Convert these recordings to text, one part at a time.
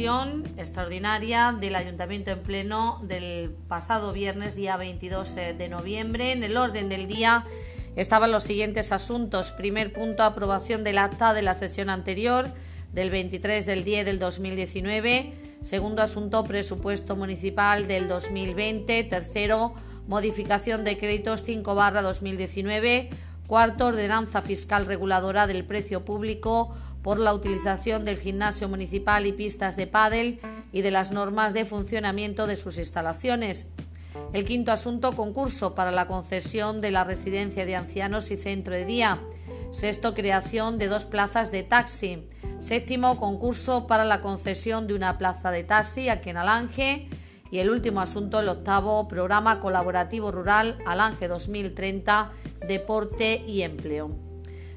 sesión extraordinaria del Ayuntamiento en pleno del pasado viernes, día 22 de noviembre. En el orden del día estaban los siguientes asuntos. Primer punto, aprobación del acta de la sesión anterior del 23 del 10 del 2019. Segundo asunto, presupuesto municipal del 2020. Tercero, modificación de créditos 5 barra 2019. Cuarto, ordenanza fiscal reguladora del precio público por la utilización del gimnasio municipal y pistas de pádel y de las normas de funcionamiento de sus instalaciones. El quinto asunto, concurso para la concesión de la residencia de ancianos y centro de día. Sexto, creación de dos plazas de taxi. Séptimo, concurso para la concesión de una plaza de taxi aquí en Alange. Y el último asunto, el octavo, programa colaborativo rural Alange 2030, deporte y empleo.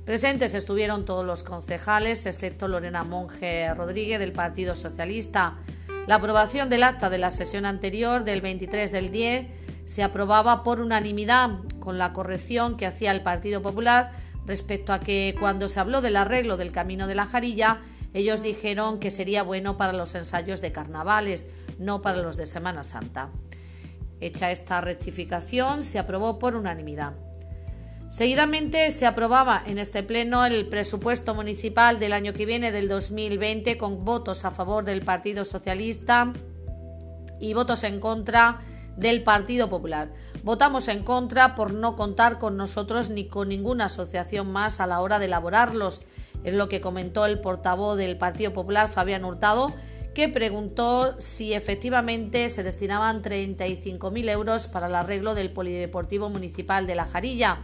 Presentes estuvieron todos los concejales, excepto Lorena Monge Rodríguez del Partido Socialista. La aprobación del acta de la sesión anterior del 23 del 10 se aprobaba por unanimidad, con la corrección que hacía el Partido Popular respecto a que cuando se habló del arreglo del Camino de la Jarilla, ellos dijeron que sería bueno para los ensayos de carnavales, no para los de Semana Santa. Hecha esta rectificación, se aprobó por unanimidad. Seguidamente se aprobaba en este pleno el presupuesto municipal del año que viene, del 2020, con votos a favor del Partido Socialista y votos en contra del Partido Popular. Votamos en contra por no contar con nosotros ni con ninguna asociación más a la hora de elaborarlos. Es lo que comentó el portavoz del Partido Popular, Fabián Hurtado, que preguntó si efectivamente se destinaban 35.000 euros para el arreglo del Polideportivo Municipal de La Jarilla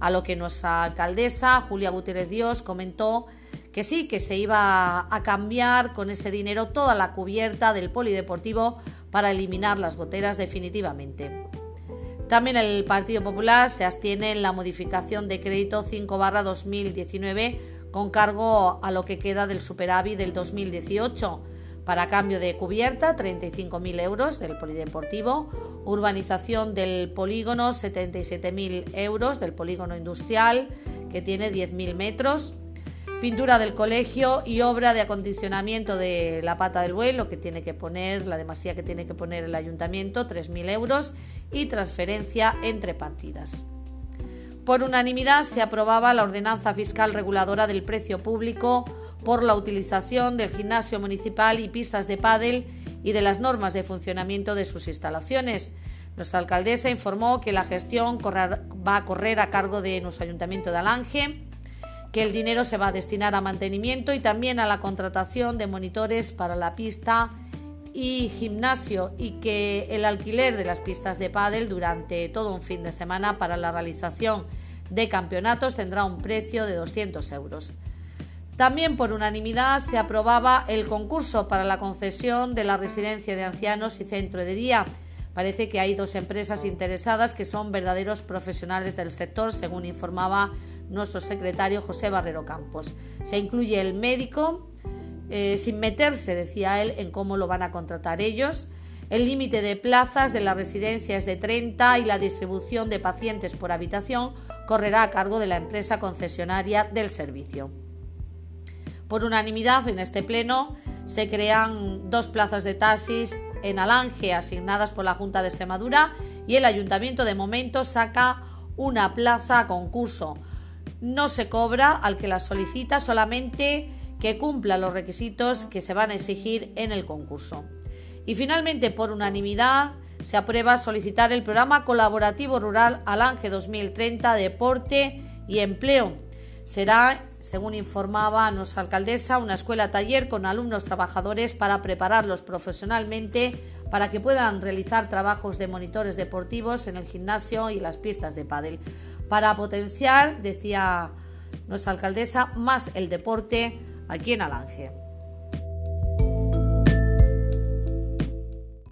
a lo que nuestra alcaldesa, Julia Gutiérrez Dios, comentó que sí, que se iba a cambiar con ese dinero toda la cubierta del polideportivo para eliminar las goteras definitivamente. También el Partido Popular se abstiene en la modificación de crédito 5 barra 2019 con cargo a lo que queda del superávit del 2018 para cambio de cubierta 35.000 euros del polideportivo, urbanización del polígono 77.000 euros del polígono industrial que tiene 10.000 metros, pintura del colegio y obra de acondicionamiento de la pata del buey, lo que tiene que poner, la demasía que tiene que poner el ayuntamiento, 3.000 euros. Y transferencia entre partidas. Por unanimidad se aprobaba la ordenanza fiscal reguladora del precio público por la utilización del gimnasio municipal y pistas de pádel y de las normas de funcionamiento de sus instalaciones. Nuestra alcaldesa informó que la gestión va a correr a cargo de nuestro ayuntamiento de Alange, que el dinero se va a destinar a mantenimiento y también a la contratación de monitores para la pista y gimnasio y que el alquiler de las pistas de pádel durante todo un fin de semana para la realización de campeonatos tendrá un precio de 200 euros. También por unanimidad se aprobaba el concurso para la concesión de la residencia de ancianos y centro de día. Parece que hay dos empresas interesadas que son verdaderos profesionales del sector, según informaba nuestro secretario José Barrero Campos. Se incluye el médico, eh, sin meterse, decía él, en cómo lo van a contratar ellos. El límite de plazas de la residencia es de 30 y la distribución de pacientes por habitación correrá a cargo de la empresa concesionaria del servicio. Por unanimidad en este pleno se crean dos plazas de taxis en Alange asignadas por la Junta de Extremadura y el ayuntamiento de momento saca una plaza a concurso. No se cobra al que la solicita, solamente que cumpla los requisitos que se van a exigir en el concurso. Y finalmente, por unanimidad, se aprueba solicitar el programa colaborativo rural Alange 2030 Deporte y Empleo. Será según informaba nuestra alcaldesa, una escuela taller con alumnos trabajadores para prepararlos profesionalmente para que puedan realizar trabajos de monitores deportivos en el gimnasio y las pistas de pádel, para potenciar, decía nuestra alcaldesa, más el deporte aquí en Alange.